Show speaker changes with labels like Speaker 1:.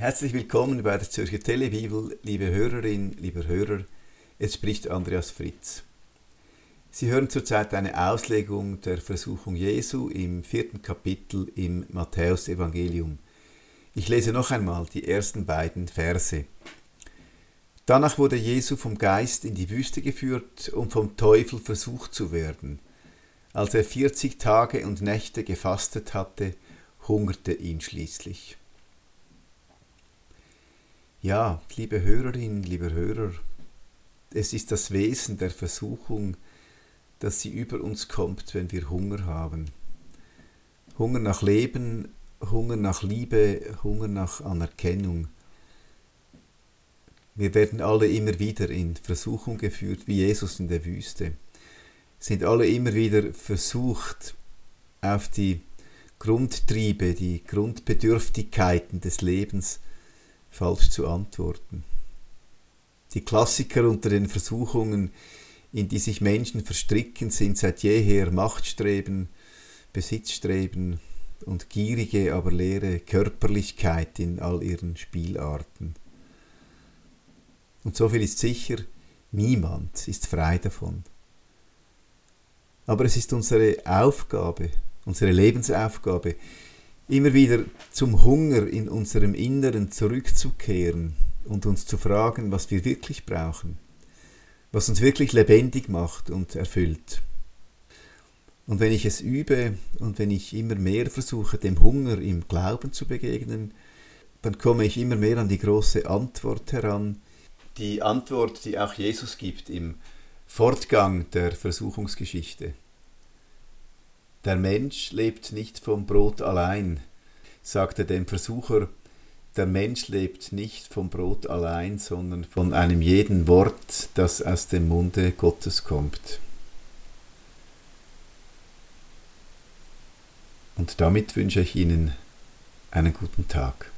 Speaker 1: Herzlich willkommen bei der Zürcher Telebibel, liebe Hörerin, lieber Hörer. Es spricht Andreas Fritz. Sie hören zurzeit eine Auslegung der Versuchung Jesu im vierten Kapitel im Matthäusevangelium. Ich lese noch einmal die ersten beiden Verse. Danach wurde Jesu vom Geist in die Wüste geführt, um vom Teufel versucht zu werden. Als er vierzig Tage und Nächte gefastet hatte, hungerte ihn schließlich. Ja, liebe Hörerin, lieber Hörer, es ist das Wesen der Versuchung, dass sie über uns kommt, wenn wir Hunger haben. Hunger nach Leben, Hunger nach Liebe, Hunger nach Anerkennung. Wir werden alle immer wieder in Versuchung geführt, wie Jesus in der Wüste. Sind alle immer wieder versucht, auf die Grundtriebe, die Grundbedürftigkeiten des Lebens falsch zu antworten. Die Klassiker unter den Versuchungen, in die sich Menschen verstricken, sind seit jeher Machtstreben, Besitzstreben und gierige, aber leere Körperlichkeit in all ihren Spielarten. Und so viel ist sicher, niemand ist frei davon. Aber es ist unsere Aufgabe, unsere Lebensaufgabe, immer wieder zum Hunger in unserem Inneren zurückzukehren und uns zu fragen, was wir wirklich brauchen, was uns wirklich lebendig macht und erfüllt. Und wenn ich es übe und wenn ich immer mehr versuche, dem Hunger im Glauben zu begegnen, dann komme ich immer mehr an die große Antwort heran, die Antwort, die auch Jesus gibt im Fortgang der Versuchungsgeschichte. Der Mensch lebt nicht vom Brot allein, sagte dem Versucher, der Mensch lebt nicht vom Brot allein, sondern von einem jeden Wort, das aus dem Munde Gottes kommt. Und damit wünsche ich Ihnen einen guten Tag.